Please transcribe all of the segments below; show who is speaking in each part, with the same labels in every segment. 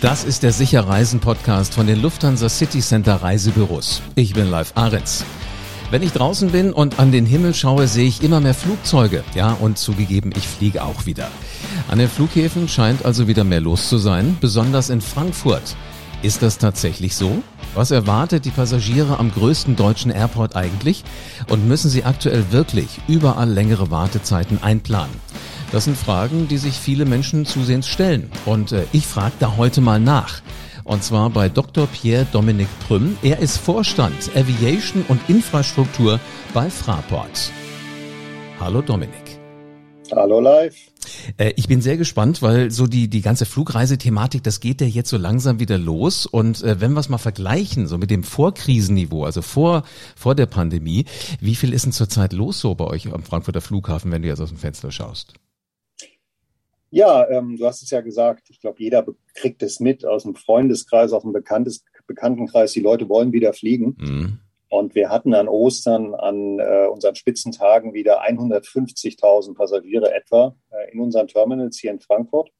Speaker 1: Das ist der Sicherreisen-Podcast von den Lufthansa City Center Reisebüros. Ich bin Live Ahrens. Wenn ich draußen bin und an den Himmel schaue, sehe ich immer mehr Flugzeuge. Ja, und zugegeben, ich fliege auch wieder. An den Flughäfen scheint also wieder mehr los zu sein, besonders in Frankfurt. Ist das tatsächlich so? Was erwartet die Passagiere am größten deutschen Airport eigentlich? Und müssen sie aktuell wirklich überall längere Wartezeiten einplanen? Das sind Fragen, die sich viele Menschen zusehends stellen. Und äh, ich frage da heute mal nach. Und zwar bei Dr. Pierre Dominik Prüm. Er ist Vorstand Aviation und Infrastruktur bei Fraport. Hallo Dominik.
Speaker 2: Hallo live.
Speaker 1: Äh, ich bin sehr gespannt, weil so die, die ganze Flugreisethematik, das geht ja jetzt so langsam wieder los. Und äh, wenn wir es mal vergleichen, so mit dem Vorkrisenniveau, also vor, vor der Pandemie, wie viel ist denn zurzeit los so bei euch am Frankfurter Flughafen, wenn du jetzt aus dem Fenster schaust?
Speaker 2: Ja, ähm, du hast es ja gesagt. Ich glaube, jeder kriegt es mit aus dem Freundeskreis, aus dem Bekanntes, Bekanntenkreis. Die Leute wollen wieder fliegen. Mhm. Und wir hatten an Ostern, an äh, unseren Spitzentagen wieder 150.000 Passagiere etwa äh, in unseren Terminals hier in Frankfurt.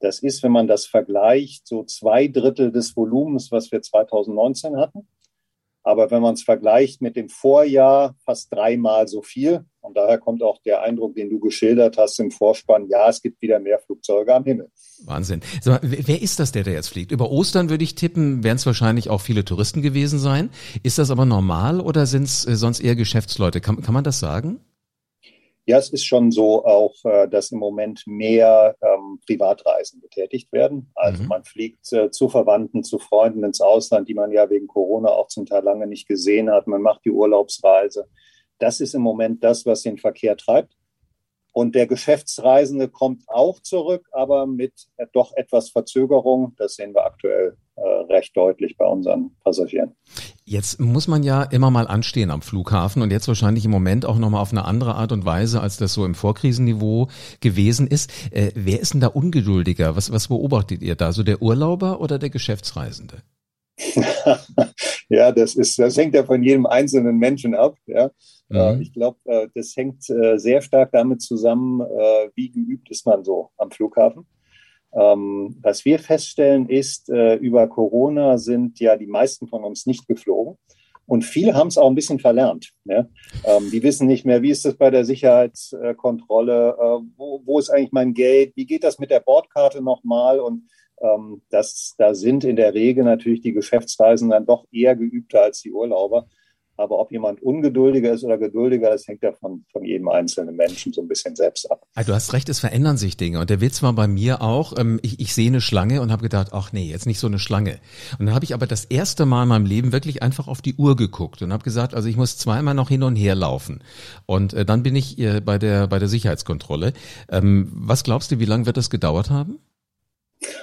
Speaker 2: Das ist, wenn man das vergleicht, so zwei Drittel des Volumens, was wir 2019 hatten. Aber wenn man es vergleicht mit dem Vorjahr, fast dreimal so viel. Und daher kommt auch der Eindruck, den du geschildert hast im Vorspann. Ja, es gibt wieder mehr Flugzeuge am Himmel.
Speaker 1: Wahnsinn. Mal, wer ist das, der da jetzt fliegt? Über Ostern würde ich tippen, werden es wahrscheinlich auch viele Touristen gewesen sein. Ist das aber normal oder sind es äh, sonst eher Geschäftsleute? Kann, kann man das sagen?
Speaker 2: Ja, es ist schon so auch, äh, dass im Moment mehr ähm, Privatreisen betätigt werden. Also mhm. man fliegt äh, zu Verwandten, zu Freunden ins Ausland, die man ja wegen Corona auch zum Teil lange nicht gesehen hat. Man macht die Urlaubsreise. Das ist im Moment das, was den Verkehr treibt. Und der Geschäftsreisende kommt auch zurück, aber mit doch etwas Verzögerung. Das sehen wir aktuell äh, recht deutlich bei unseren Passagieren.
Speaker 1: Jetzt muss man ja immer mal anstehen am Flughafen und jetzt wahrscheinlich im Moment auch nochmal auf eine andere Art und Weise, als das so im Vorkrisenniveau gewesen ist. Äh, wer ist denn da ungeduldiger? Was, was beobachtet ihr da? So der Urlauber oder der Geschäftsreisende?
Speaker 2: ja, das ist, das hängt ja von jedem einzelnen Menschen ab. Ja. Äh, mhm. Ich glaube, äh, das hängt äh, sehr stark damit zusammen, wie geübt ist man so am Flughafen. Ähm, was wir feststellen ist, über Corona sind ja die meisten von uns nicht geflogen. Und viele haben es auch ein bisschen verlernt. Ne? Ähm, die wissen nicht mehr, wie ist das bei der Sicherheitskontrolle, wo, wo ist eigentlich mein Geld, wie geht das mit der Bordkarte nochmal und ähm, das, da sind in der Regel natürlich die Geschäftsreisen dann doch eher geübter als die Urlauber. Aber ob jemand ungeduldiger ist oder geduldiger, das hängt ja von, von jedem einzelnen Menschen so ein bisschen selbst ab.
Speaker 1: Ah, du hast recht, es verändern sich Dinge. Und der Witz war bei mir auch, ähm, ich, ich sehe eine Schlange und habe gedacht, ach nee, jetzt nicht so eine Schlange. Und dann habe ich aber das erste Mal in meinem Leben wirklich einfach auf die Uhr geguckt und habe gesagt, also ich muss zweimal noch hin und her laufen. Und äh, dann bin ich äh, bei, der, bei der Sicherheitskontrolle. Ähm, was glaubst du, wie lange wird das gedauert haben?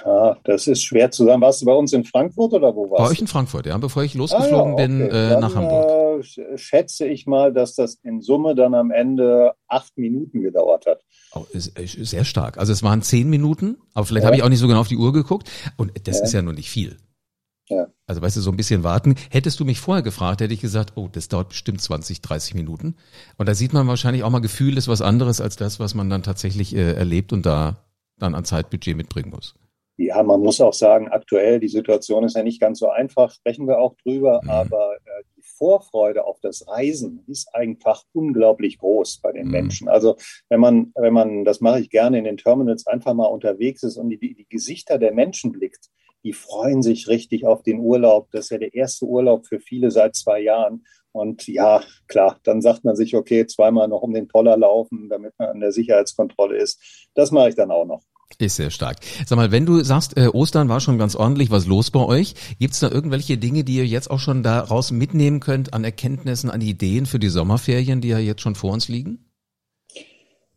Speaker 2: Ah, das ist schwer zu sagen. Warst du bei uns in Frankfurt oder wo warst du?
Speaker 1: Bei euch in Frankfurt, ja, bevor ich losgeflogen ah, ja, okay. bin äh, nach Hamburg.
Speaker 2: Schätze ich mal, dass das in Summe dann am Ende acht Minuten gedauert hat.
Speaker 1: Oh, sehr stark. Also es waren zehn Minuten, aber vielleicht ja. habe ich auch nicht so genau auf die Uhr geguckt. Und das ja. ist ja nur nicht viel. Ja. Also weißt du, so ein bisschen warten. Hättest du mich vorher gefragt, hätte ich gesagt, oh, das dauert bestimmt 20, 30 Minuten. Und da sieht man wahrscheinlich auch mal Gefühl ist was anderes als das, was man dann tatsächlich äh, erlebt und da dann an Zeitbudget mitbringen muss.
Speaker 2: Ja, man muss auch sagen, aktuell, die Situation ist ja nicht ganz so einfach, sprechen wir auch drüber, mhm. aber äh, die Vorfreude auf das Reisen ist einfach unglaublich groß bei den mhm. Menschen. Also wenn man, wenn man, das mache ich gerne in den Terminals, einfach mal unterwegs ist und die, die Gesichter der Menschen blickt, die freuen sich richtig auf den Urlaub. Das ist ja der erste Urlaub für viele seit zwei Jahren. Und ja, klar, dann sagt man sich, okay, zweimal noch um den Poller laufen, damit man an der Sicherheitskontrolle ist. Das mache ich dann auch noch.
Speaker 1: Ist sehr stark. Sag mal, wenn du sagst, äh, Ostern war schon ganz ordentlich was los bei euch, gibt's da irgendwelche Dinge, die ihr jetzt auch schon daraus mitnehmen könnt an Erkenntnissen, an Ideen für die Sommerferien, die ja jetzt schon vor uns liegen?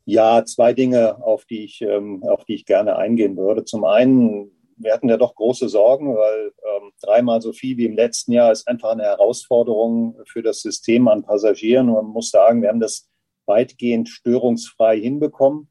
Speaker 2: Ja, zwei Dinge, auf die ich, ähm, auf die ich gerne eingehen würde. Zum einen, wir hatten ja doch große Sorgen, weil ähm, dreimal so viel wie im letzten Jahr ist einfach eine Herausforderung für das System an Passagieren. Und man muss sagen, wir haben das weitgehend störungsfrei hinbekommen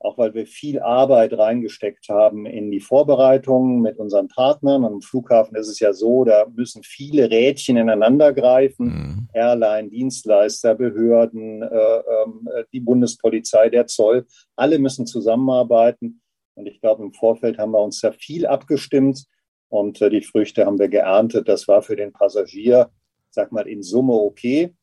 Speaker 2: auch weil wir viel Arbeit reingesteckt haben in die Vorbereitungen mit unseren Partnern. Am Flughafen ist es ja so, da müssen viele Rädchen ineinander greifen. Mhm. Airline, Dienstleister, Behörden, äh, äh, die Bundespolizei, der Zoll, alle müssen zusammenarbeiten. Und ich glaube, im Vorfeld haben wir uns da viel abgestimmt und äh, die Früchte haben wir geerntet. Das war für den Passagier, sag mal, in Summe okay.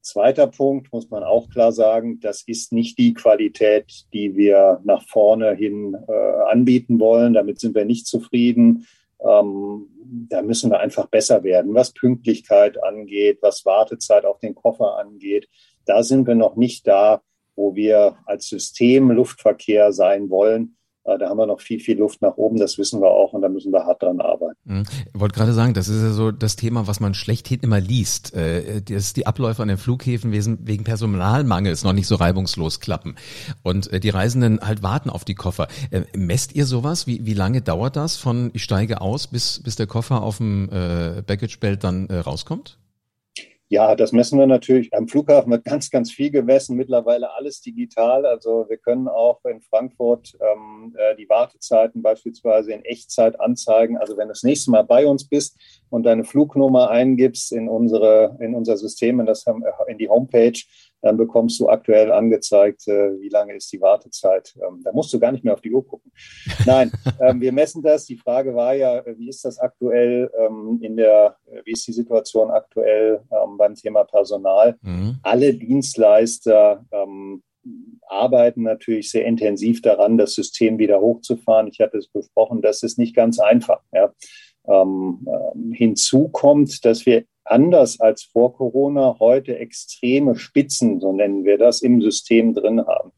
Speaker 2: Zweiter Punkt muss man auch klar sagen, das ist nicht die Qualität, die wir nach vorne hin äh, anbieten wollen. Damit sind wir nicht zufrieden. Ähm, da müssen wir einfach besser werden, was Pünktlichkeit angeht, was Wartezeit auf den Koffer angeht. Da sind wir noch nicht da, wo wir als System Luftverkehr sein wollen. Äh, da haben wir noch viel, viel Luft nach oben, das wissen wir auch und da müssen wir hart dran arbeiten.
Speaker 1: Mhm. Ich wollte gerade sagen, das ist ja so das Thema, was man schlechthin immer liest, äh, dass die Abläufe an den Flughäfen wegen Personalmangels noch nicht so reibungslos klappen und äh, die Reisenden halt warten auf die Koffer. Messt ihr sowas? Wie, wie lange dauert das von ich steige aus, bis, bis der Koffer auf dem Baggage-Belt dann rauskommt?
Speaker 2: Ja, das messen wir natürlich. Am Flughafen wird ganz, ganz viel gemessen. Mittlerweile alles digital. Also wir können auch in Frankfurt ähm, äh, die Wartezeiten beispielsweise in Echtzeit anzeigen. Also wenn du das nächste Mal bei uns bist und deine Flugnummer eingibst in unsere in unser System, in, das, in die Homepage, dann bekommst du aktuell angezeigt, äh, wie lange ist die Wartezeit. Ähm, da musst du gar nicht mehr auf die Uhr gucken. Nein, ähm, wir messen das. Die Frage war ja, äh, wie ist das aktuell ähm, in der, äh, wie ist die Situation aktuell beim Thema Personal? Mhm. Alle Dienstleister arbeiten natürlich sehr intensiv daran, das System wieder hochzufahren. Ich hatte es besprochen, das ist nicht ganz einfach. Ja. Ähm, ähm, hinzu kommt, dass wir anders als vor Corona heute extreme Spitzen, so nennen wir das, im System drin haben.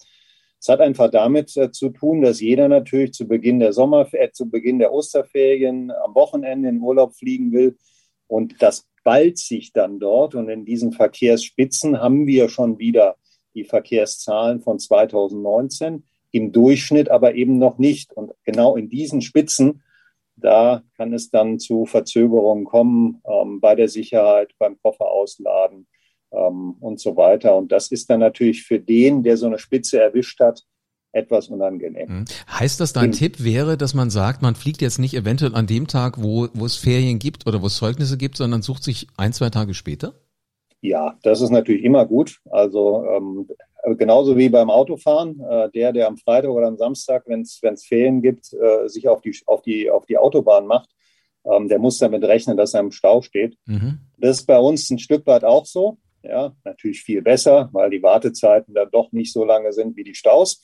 Speaker 2: Es hat einfach damit äh, zu tun, dass jeder natürlich zu Beginn der Sommer, äh, zu Beginn der Osterferien am Wochenende in Urlaub fliegen will. Und das ballt sich dann dort. Und in diesen Verkehrsspitzen haben wir schon wieder die Verkehrszahlen von 2019, im Durchschnitt aber eben noch nicht. Und genau in diesen Spitzen da kann es dann zu Verzögerungen kommen ähm, bei der Sicherheit, beim Koffer ausladen ähm, und so weiter. Und das ist dann natürlich für den, der so eine Spitze erwischt hat, etwas unangenehm. Mhm.
Speaker 1: Heißt das, dein In, Tipp wäre, dass man sagt, man fliegt jetzt nicht eventuell an dem Tag, wo, wo es Ferien gibt oder wo es Zeugnisse gibt, sondern sucht sich ein, zwei Tage später?
Speaker 2: Ja, das ist natürlich immer gut. Also ähm, genauso wie beim Autofahren, äh, der, der am Freitag oder am Samstag, wenn es Ferien gibt, äh, sich auf die, auf, die, auf die Autobahn macht, ähm, der muss damit rechnen, dass er im Stau steht. Mhm. Das ist bei uns ein Stück weit auch so. Ja, natürlich viel besser, weil die Wartezeiten dann doch nicht so lange sind wie die Staus.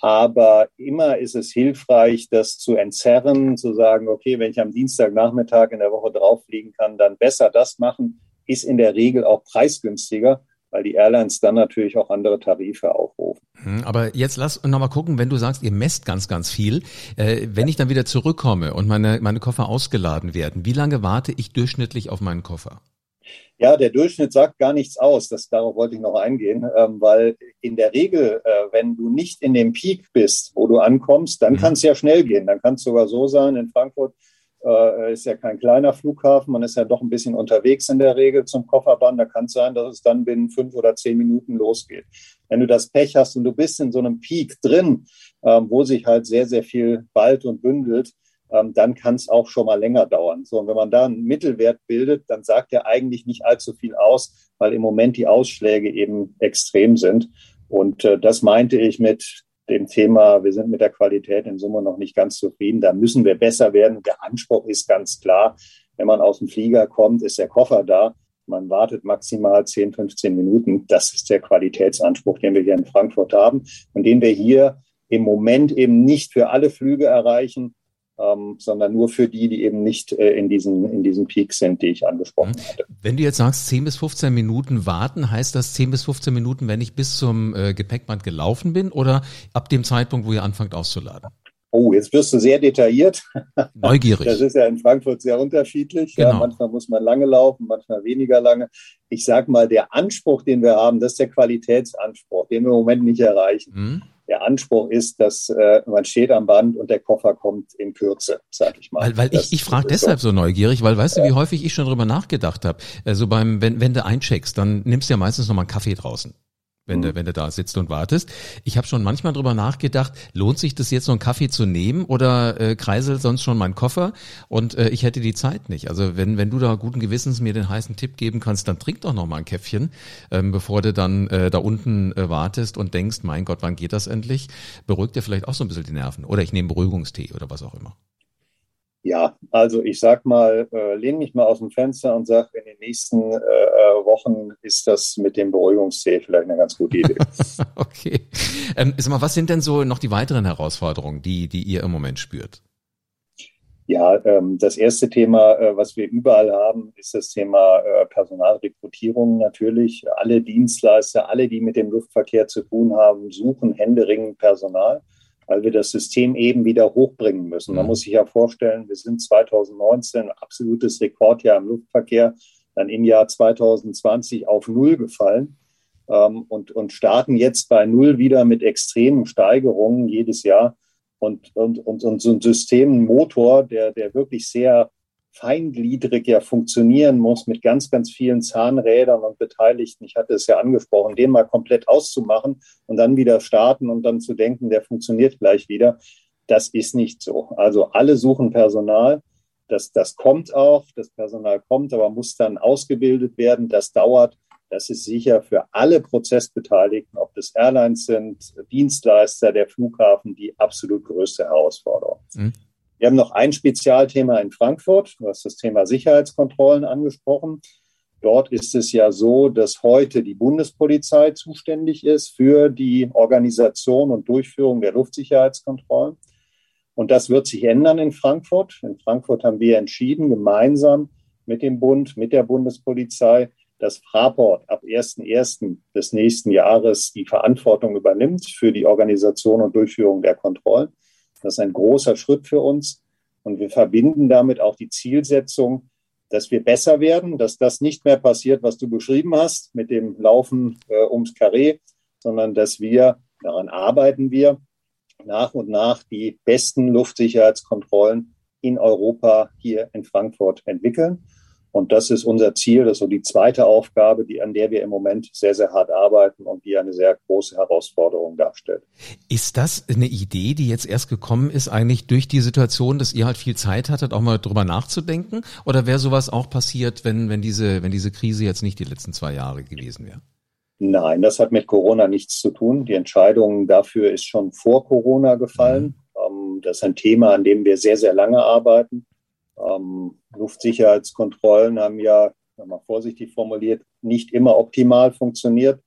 Speaker 2: Aber immer ist es hilfreich, das zu entzerren, zu sagen, okay, wenn ich am Dienstagnachmittag in der Woche drauf fliegen kann, dann besser das machen, ist in der Regel auch preisgünstiger, weil die Airlines dann natürlich auch andere Tarife aufrufen.
Speaker 1: Hm, aber jetzt lass nochmal gucken, wenn du sagst, ihr messt ganz, ganz viel. Äh, wenn ich dann wieder zurückkomme und meine, meine Koffer ausgeladen werden, wie lange warte ich durchschnittlich auf meinen Koffer?
Speaker 2: Ja, der Durchschnitt sagt gar nichts aus. Das, darauf wollte ich noch eingehen, ähm, weil in der Regel, äh, wenn du nicht in dem Peak bist, wo du ankommst, dann mhm. kann es ja schnell gehen. Dann kann es sogar so sein, in Frankfurt äh, ist ja kein kleiner Flughafen, man ist ja doch ein bisschen unterwegs in der Regel zum Kofferband. Da kann es sein, dass es dann binnen fünf oder zehn Minuten losgeht. Wenn du das Pech hast und du bist in so einem Peak drin, ähm, wo sich halt sehr, sehr viel ballt und bündelt, ähm, dann kann es auch schon mal länger dauern. So, und wenn man da einen Mittelwert bildet, dann sagt er eigentlich nicht allzu viel aus, weil im Moment die Ausschläge eben extrem sind. Und äh, das meinte ich mit dem Thema, wir sind mit der Qualität in Summe noch nicht ganz zufrieden. Da müssen wir besser werden. Der Anspruch ist ganz klar, wenn man aus dem Flieger kommt, ist der Koffer da. Man wartet maximal 10, 15 Minuten. Das ist der Qualitätsanspruch, den wir hier in Frankfurt haben und den wir hier im Moment eben nicht für alle Flüge erreichen, ähm, sondern nur für die, die eben nicht äh, in diesen in diesen Peaks sind, die ich angesprochen mhm. hatte.
Speaker 1: Wenn du jetzt sagst, 10 bis 15 Minuten warten, heißt das 10 bis 15 Minuten, wenn ich bis zum äh, Gepäckband gelaufen bin oder ab dem Zeitpunkt, wo ihr anfangt auszuladen?
Speaker 2: Oh, jetzt wirst du sehr detailliert.
Speaker 1: Neugierig.
Speaker 2: Das ist ja in Frankfurt sehr unterschiedlich. Genau. Ja, manchmal muss man lange laufen, manchmal weniger lange. Ich sag mal, der Anspruch, den wir haben, das ist der Qualitätsanspruch, den wir im Moment nicht erreichen. Mhm der Anspruch ist, dass äh, man steht am Band und der Koffer kommt in Kürze, sag ich mal.
Speaker 1: Weil, weil ich, ich frage deshalb so. so neugierig, weil weißt du, wie häufig ich schon drüber nachgedacht habe. Also beim, wenn, wenn du eincheckst, dann nimmst du ja meistens nochmal einen Kaffee draußen. Wenn, mhm. du, wenn du da sitzt und wartest. Ich habe schon manchmal drüber nachgedacht, lohnt sich das jetzt so einen Kaffee zu nehmen oder äh, kreiselt sonst schon mein Koffer und äh, ich hätte die Zeit nicht. Also wenn, wenn du da guten Gewissens mir den heißen Tipp geben kannst, dann trink doch noch mal ein Käffchen, ähm, bevor du dann äh, da unten äh, wartest und denkst, mein Gott, wann geht das endlich? Beruhigt dir vielleicht auch so ein bisschen die Nerven. Oder ich nehme Beruhigungstee oder was auch immer.
Speaker 2: Ja, also ich sag mal, äh, lehne mich mal aus dem Fenster und sage, in den nächsten äh, äh, Wochen ist das mit dem Beruhigungszähl vielleicht eine ganz gute Idee.
Speaker 1: okay. Ähm, sag mal, was sind denn so noch die weiteren Herausforderungen, die, die ihr im Moment spürt?
Speaker 2: Ja, ähm, das erste Thema, äh, was wir überall haben, ist das Thema äh, Personalrekrutierung natürlich. Alle Dienstleister, alle, die mit dem Luftverkehr zu tun haben, suchen händeringend Personal weil wir das System eben wieder hochbringen müssen. Man mhm. muss sich ja vorstellen, wir sind 2019 absolutes Rekordjahr im Luftverkehr, dann im Jahr 2020 auf Null gefallen ähm, und, und starten jetzt bei Null wieder mit extremen Steigerungen jedes Jahr. Und, und, und, und so ein System, ein Motor, der, der wirklich sehr feingliedrig ja funktionieren muss mit ganz, ganz vielen Zahnrädern und Beteiligten. Ich hatte es ja angesprochen, den mal komplett auszumachen und dann wieder starten und dann zu denken, der funktioniert gleich wieder. Das ist nicht so. Also alle suchen Personal. Das, das kommt auch, das Personal kommt, aber muss dann ausgebildet werden. Das dauert. Das ist sicher für alle Prozessbeteiligten, ob das Airlines sind, Dienstleister, der Flughafen, die absolut größte Herausforderung. Mhm. Wir haben noch ein Spezialthema in Frankfurt. Du hast das Thema Sicherheitskontrollen angesprochen. Dort ist es ja so, dass heute die Bundespolizei zuständig ist für die Organisation und Durchführung der Luftsicherheitskontrollen. Und das wird sich ändern in Frankfurt. In Frankfurt haben wir entschieden, gemeinsam mit dem Bund, mit der Bundespolizei, dass Fraport ab 1.1. des nächsten Jahres die Verantwortung übernimmt für die Organisation und Durchführung der Kontrollen. Das ist ein großer Schritt für uns. Und wir verbinden damit auch die Zielsetzung, dass wir besser werden, dass das nicht mehr passiert, was du beschrieben hast, mit dem Laufen äh, ums Karree, sondern dass wir, daran arbeiten wir, nach und nach die besten Luftsicherheitskontrollen in Europa hier in Frankfurt entwickeln. Und das ist unser Ziel, das ist so die zweite Aufgabe, die, an der wir im Moment sehr, sehr hart arbeiten und die eine sehr große Herausforderung darstellt.
Speaker 1: Ist das eine Idee, die jetzt erst gekommen ist, eigentlich durch die Situation, dass ihr halt viel Zeit hattet, auch mal drüber nachzudenken? Oder wäre sowas auch passiert, wenn, wenn diese, wenn diese Krise jetzt nicht die letzten zwei Jahre gewesen wäre?
Speaker 2: Nein, das hat mit Corona nichts zu tun. Die Entscheidung dafür ist schon vor Corona gefallen. Mhm. Das ist ein Thema, an dem wir sehr, sehr lange arbeiten. Ähm, Luftsicherheitskontrollen haben ja, mal vorsichtig formuliert, nicht immer optimal funktioniert.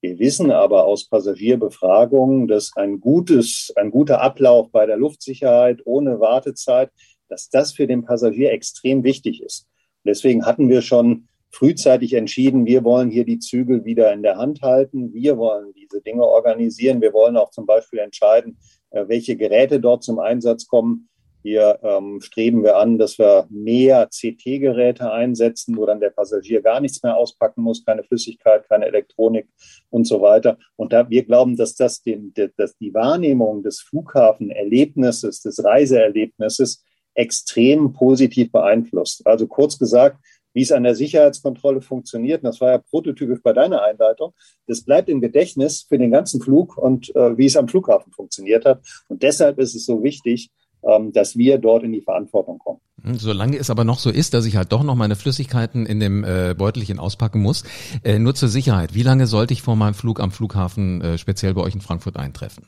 Speaker 2: Wir wissen aber aus Passagierbefragungen, dass ein gutes, ein guter Ablauf bei der Luftsicherheit ohne Wartezeit, dass das für den Passagier extrem wichtig ist. Deswegen hatten wir schon frühzeitig entschieden, wir wollen hier die Zügel wieder in der Hand halten. Wir wollen diese Dinge organisieren. Wir wollen auch zum Beispiel entscheiden, äh, welche Geräte dort zum Einsatz kommen. Hier ähm, streben wir an, dass wir mehr CT-Geräte einsetzen, wo dann der Passagier gar nichts mehr auspacken muss, keine Flüssigkeit, keine Elektronik und so weiter. Und da wir glauben, dass das den, dass die Wahrnehmung des Flughafenerlebnisses, des Reiseerlebnisses extrem positiv beeinflusst. Also kurz gesagt, wie es an der Sicherheitskontrolle funktioniert, und das war ja prototypisch bei deiner Einleitung, das bleibt im Gedächtnis für den ganzen Flug und äh, wie es am Flughafen funktioniert hat. Und deshalb ist es so wichtig, dass wir dort in die Verantwortung kommen.
Speaker 1: Hm, solange es aber noch so ist, dass ich halt doch noch meine Flüssigkeiten in dem äh, Beutelchen auspacken muss, äh, nur zur Sicherheit, wie lange sollte ich vor meinem Flug am Flughafen äh, speziell bei euch in Frankfurt eintreffen?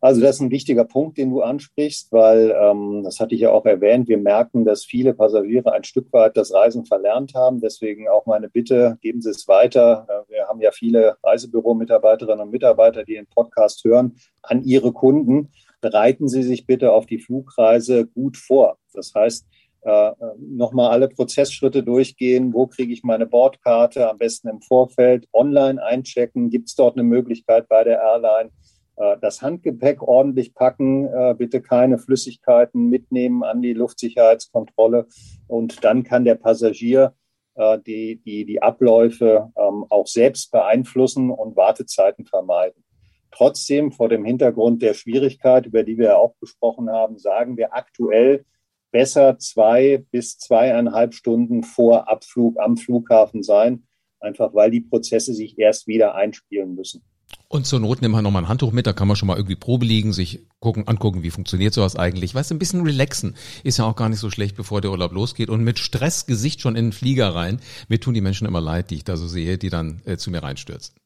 Speaker 2: Also das ist ein wichtiger Punkt, den du ansprichst, weil, ähm, das hatte ich ja auch erwähnt, wir merken, dass viele Passagiere ein Stück weit das Reisen verlernt haben. Deswegen auch meine Bitte, geben Sie es weiter. Wir haben ja viele Reisebüro-Mitarbeiterinnen und Mitarbeiter, die den Podcast hören, an ihre Kunden bereiten Sie sich bitte auf die Flugreise gut vor. Das heißt, äh, nochmal alle Prozessschritte durchgehen. Wo kriege ich meine Bordkarte? Am besten im Vorfeld online einchecken. Gibt es dort eine Möglichkeit bei der Airline? Äh, das Handgepäck ordentlich packen, äh, bitte keine Flüssigkeiten mitnehmen an die Luftsicherheitskontrolle. Und dann kann der Passagier die, die, die Abläufe ähm, auch selbst beeinflussen und Wartezeiten vermeiden. Trotzdem vor dem Hintergrund der Schwierigkeit, über die wir auch gesprochen haben, sagen wir aktuell besser zwei bis zweieinhalb Stunden vor Abflug am Flughafen sein, einfach weil die Prozesse sich erst wieder einspielen müssen.
Speaker 1: Und zur Not nimmt man nochmal ein Handtuch mit, da kann man schon mal irgendwie Probe liegen, sich gucken, angucken, wie funktioniert sowas eigentlich. Weißt du, ein bisschen relaxen ist ja auch gar nicht so schlecht, bevor der Urlaub losgeht. Und mit Stressgesicht schon in den Flieger rein. Mir tun die Menschen immer leid, die ich da so sehe, die dann äh, zu mir reinstürzen.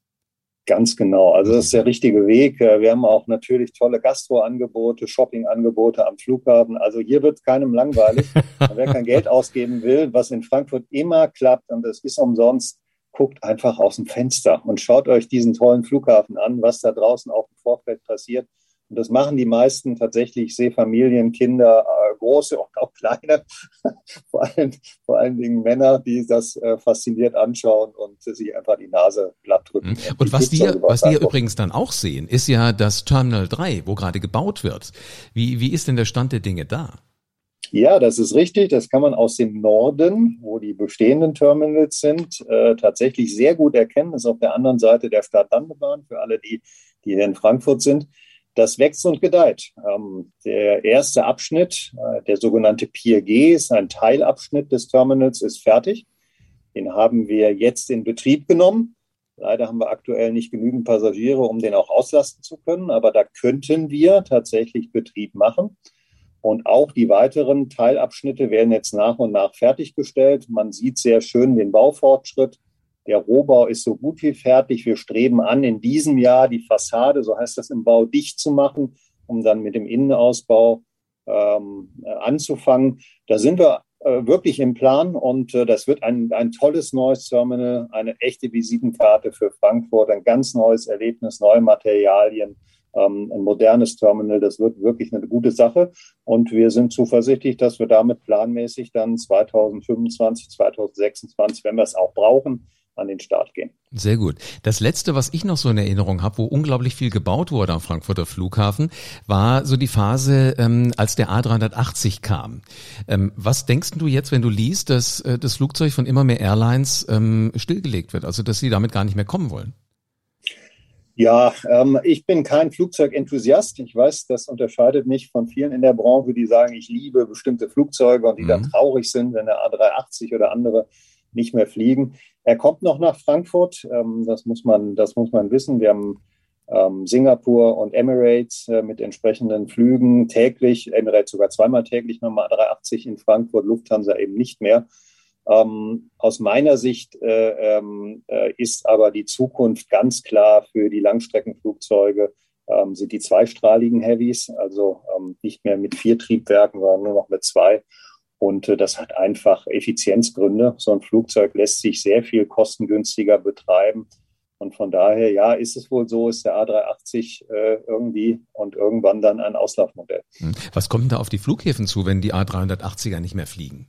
Speaker 2: Ganz genau. Also das ist der richtige Weg. Äh, wir haben auch natürlich tolle Gastroangebote, Shoppingangebote am Flughafen. Also hier wird keinem langweilig. Wer kein Geld ausgeben will, was in Frankfurt immer klappt und es ist umsonst, guckt einfach aus dem Fenster und schaut euch diesen tollen Flughafen an, was da draußen auf dem Vorfeld passiert. Und das machen die meisten tatsächlich. Ich sehe Familien, Kinder, äh, große und auch kleine, vor, allem, vor allen Dingen Männer, die das äh, fasziniert anschauen und sich einfach die Nase glatt drücken. Mhm.
Speaker 1: Und, und was die, was die übrigens dann auch sehen, ist ja das Terminal 3, wo gerade gebaut wird. Wie, wie ist denn der Stand der Dinge da?
Speaker 2: Ja, das ist richtig. Das kann man aus dem Norden, wo die bestehenden Terminals sind, äh, tatsächlich sehr gut erkennen. Das ist auf der anderen Seite der Stadtlandebahn für alle, die, die hier in Frankfurt sind. Das wächst und gedeiht. Ähm, der erste Abschnitt, äh, der sogenannte Pier G, ist ein Teilabschnitt des Terminals, ist fertig. Den haben wir jetzt in Betrieb genommen. Leider haben wir aktuell nicht genügend Passagiere, um den auch auslasten zu können, aber da könnten wir tatsächlich Betrieb machen. Und auch die weiteren Teilabschnitte werden jetzt nach und nach fertiggestellt. Man sieht sehr schön den Baufortschritt. Der Rohbau ist so gut wie fertig. Wir streben an, in diesem Jahr die Fassade, so heißt das im Bau, dicht zu machen, um dann mit dem Innenausbau ähm, anzufangen. Da sind wir äh, wirklich im Plan und äh, das wird ein, ein tolles neues Terminal, eine echte Visitenkarte für Frankfurt, ein ganz neues Erlebnis, neue Materialien ähm, ein modernes Terminal. Das wird wirklich eine gute Sache. Und wir sind zuversichtlich, dass wir damit planmäßig dann 2025, 2026, wenn wir es auch brauchen, an den Start gehen.
Speaker 1: Sehr gut. Das letzte, was ich noch so in Erinnerung habe, wo unglaublich viel gebaut wurde am Frankfurter Flughafen, war so die Phase, ähm, als der A380 kam. Ähm, was denkst du jetzt, wenn du liest, dass äh, das Flugzeug von immer mehr Airlines ähm, stillgelegt wird, also dass sie damit gar nicht mehr kommen wollen?
Speaker 2: Ja, ähm, ich bin kein Flugzeugenthusiast. Ich weiß, das unterscheidet mich von vielen in der Branche, die sagen, ich liebe bestimmte Flugzeuge und die mhm. dann traurig sind, wenn der A380 oder andere nicht mehr fliegen. Er kommt noch nach Frankfurt. Ähm, das muss man, das muss man wissen. Wir haben ähm, Singapur und Emirates äh, mit entsprechenden Flügen täglich, Emirates sogar zweimal täglich nochmal A380 in Frankfurt, Lufthansa eben nicht mehr. Ähm, aus meiner Sicht äh, ähm, äh, ist aber die Zukunft ganz klar für die Langstreckenflugzeuge ähm, sind die zweistrahligen Heavies, also ähm, nicht mehr mit vier Triebwerken, sondern nur noch mit zwei. Und äh, das hat einfach Effizienzgründe. So ein Flugzeug lässt sich sehr viel kostengünstiger betreiben. Und von daher, ja, ist es wohl so, ist der A380 äh, irgendwie und irgendwann dann ein Auslaufmodell.
Speaker 1: Hm. Was kommt denn da auf die Flughäfen zu, wenn die A380er nicht mehr fliegen?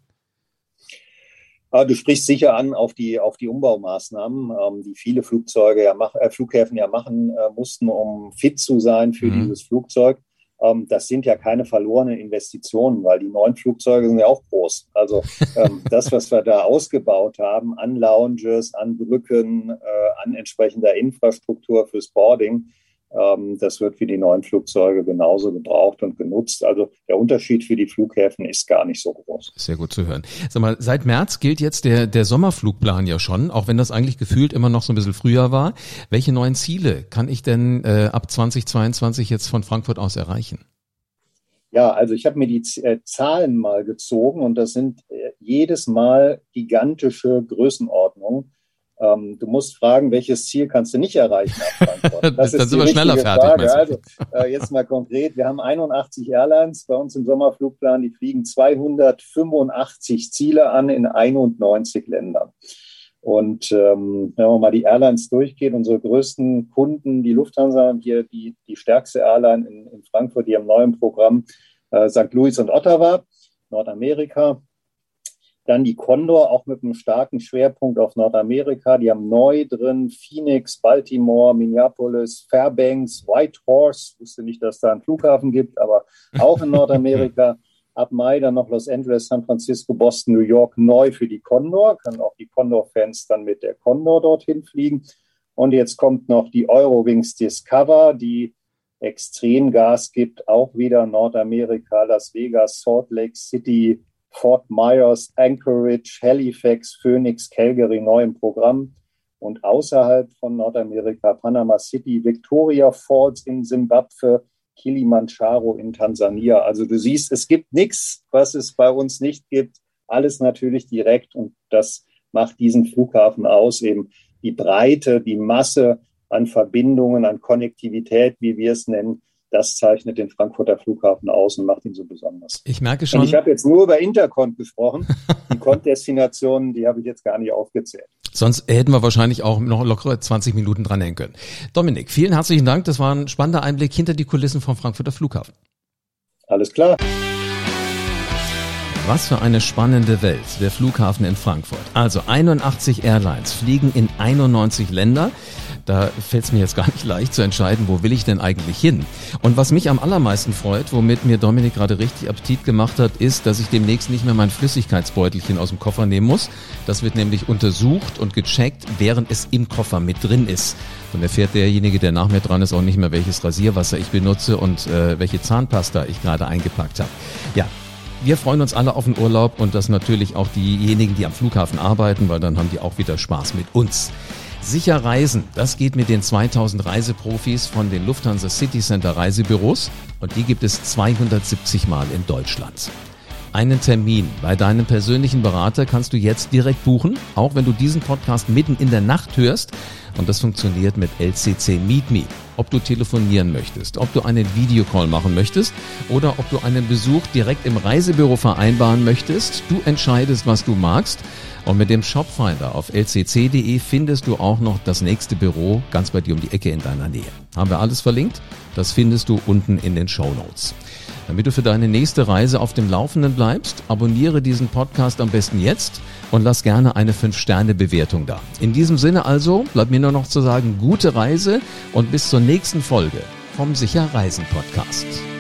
Speaker 2: Ah, du sprichst sicher an auf die, auf die Umbaumaßnahmen, ähm, die viele Flugzeuge ja mach, äh, Flughäfen ja machen äh, mussten, um fit zu sein für mhm. dieses Flugzeug. Ähm, das sind ja keine verlorenen Investitionen, weil die neuen Flugzeuge sind ja auch groß. Also ähm, das, was wir da ausgebaut haben an Lounges, an Brücken, äh, an entsprechender Infrastruktur fürs Boarding, das wird für die neuen Flugzeuge genauso gebraucht und genutzt. Also der Unterschied für die Flughäfen ist gar nicht so groß.
Speaker 1: Sehr gut zu hören. Sag mal, seit März gilt jetzt der, der Sommerflugplan ja schon, auch wenn das eigentlich gefühlt immer noch so ein bisschen früher war. Welche neuen Ziele kann ich denn äh, ab 2022 jetzt von Frankfurt aus erreichen?
Speaker 2: Ja, also ich habe mir die äh, Zahlen mal gezogen und das sind äh, jedes Mal gigantische Größenordnungen. Ähm, du musst fragen, welches Ziel kannst du nicht erreichen
Speaker 1: Das Dann sind wir schneller fertig. Frage.
Speaker 2: Also, äh, jetzt mal konkret. Wir haben 81 Airlines bei uns im Sommerflugplan. Die fliegen 285 Ziele an in 91 Ländern. Und ähm, wenn man mal die Airlines durchgeht, unsere größten Kunden, die Lufthansa, hier die, die stärkste Airline in, in Frankfurt, die haben neuen Programm äh, St. Louis und Ottawa, Nordamerika. Dann die Condor, auch mit einem starken Schwerpunkt auf Nordamerika. Die haben neu drin Phoenix, Baltimore, Minneapolis, Fairbanks, Whitehorse. Wusste nicht, dass da einen Flughafen gibt, aber auch in Nordamerika. Ab Mai dann noch Los Angeles, San Francisco, Boston, New York neu für die Condor. Können auch die Condor-Fans dann mit der Condor dorthin fliegen. Und jetzt kommt noch die Eurowings Discover, die extrem Gas gibt, auch wieder Nordamerika, Las Vegas, Salt Lake City, Fort Myers, Anchorage, Halifax, Phoenix, Calgary neu im Programm. und außerhalb von Nordamerika Panama City, Victoria Falls in Simbabwe, Kilimanjaro in Tansania. Also du siehst, es gibt nichts, was es bei uns nicht gibt. Alles natürlich direkt und das macht diesen Flughafen aus, eben die Breite, die Masse an Verbindungen, an Konnektivität, wie wir es nennen, das zeichnet den Frankfurter Flughafen aus und macht ihn so besonders.
Speaker 1: Ich merke schon.
Speaker 2: Und ich habe jetzt nur über Intercont gesprochen. die Cont-Destinationen, die habe ich jetzt gar nicht aufgezählt.
Speaker 1: Sonst hätten wir wahrscheinlich auch noch lockere 20 Minuten dranhängen können. Dominik, vielen herzlichen Dank. Das war ein spannender Einblick hinter die Kulissen vom Frankfurter Flughafen.
Speaker 2: Alles klar.
Speaker 1: Was für eine spannende Welt, der Flughafen in Frankfurt. Also 81 Airlines fliegen in 91 Länder. Da fällt es mir jetzt gar nicht leicht zu entscheiden, wo will ich denn eigentlich hin. Und was mich am allermeisten freut, womit mir Dominik gerade richtig Appetit gemacht hat, ist, dass ich demnächst nicht mehr mein Flüssigkeitsbeutelchen aus dem Koffer nehmen muss. Das wird nämlich untersucht und gecheckt, während es im Koffer mit drin ist. Dann erfährt derjenige, der nach mir dran ist, auch nicht mehr, welches Rasierwasser ich benutze und äh, welche Zahnpasta ich gerade eingepackt habe. Ja, wir freuen uns alle auf den Urlaub und das natürlich auch diejenigen, die am Flughafen arbeiten, weil dann haben die auch wieder Spaß mit uns. Sicher reisen, das geht mit den 2000 Reiseprofis von den Lufthansa City Center Reisebüros und die gibt es 270 Mal in Deutschland. Einen Termin bei deinem persönlichen Berater kannst du jetzt direkt buchen, auch wenn du diesen Podcast mitten in der Nacht hörst. Und das funktioniert mit LCC Meet Me. Ob du telefonieren möchtest, ob du einen Videocall machen möchtest oder ob du einen Besuch direkt im Reisebüro vereinbaren möchtest, du entscheidest, was du magst. Und mit dem Shopfinder auf lcc.de findest du auch noch das nächste Büro ganz bei dir um die Ecke in deiner Nähe. Haben wir alles verlinkt? Das findest du unten in den Show Notes. Damit du für deine nächste Reise auf dem Laufenden bleibst, abonniere diesen Podcast am besten jetzt und lass gerne eine 5-Sterne-Bewertung da. In diesem Sinne also, bleibt mir nur noch zu sagen, gute Reise und bis zur nächsten Folge vom Sicher Reisen Podcast.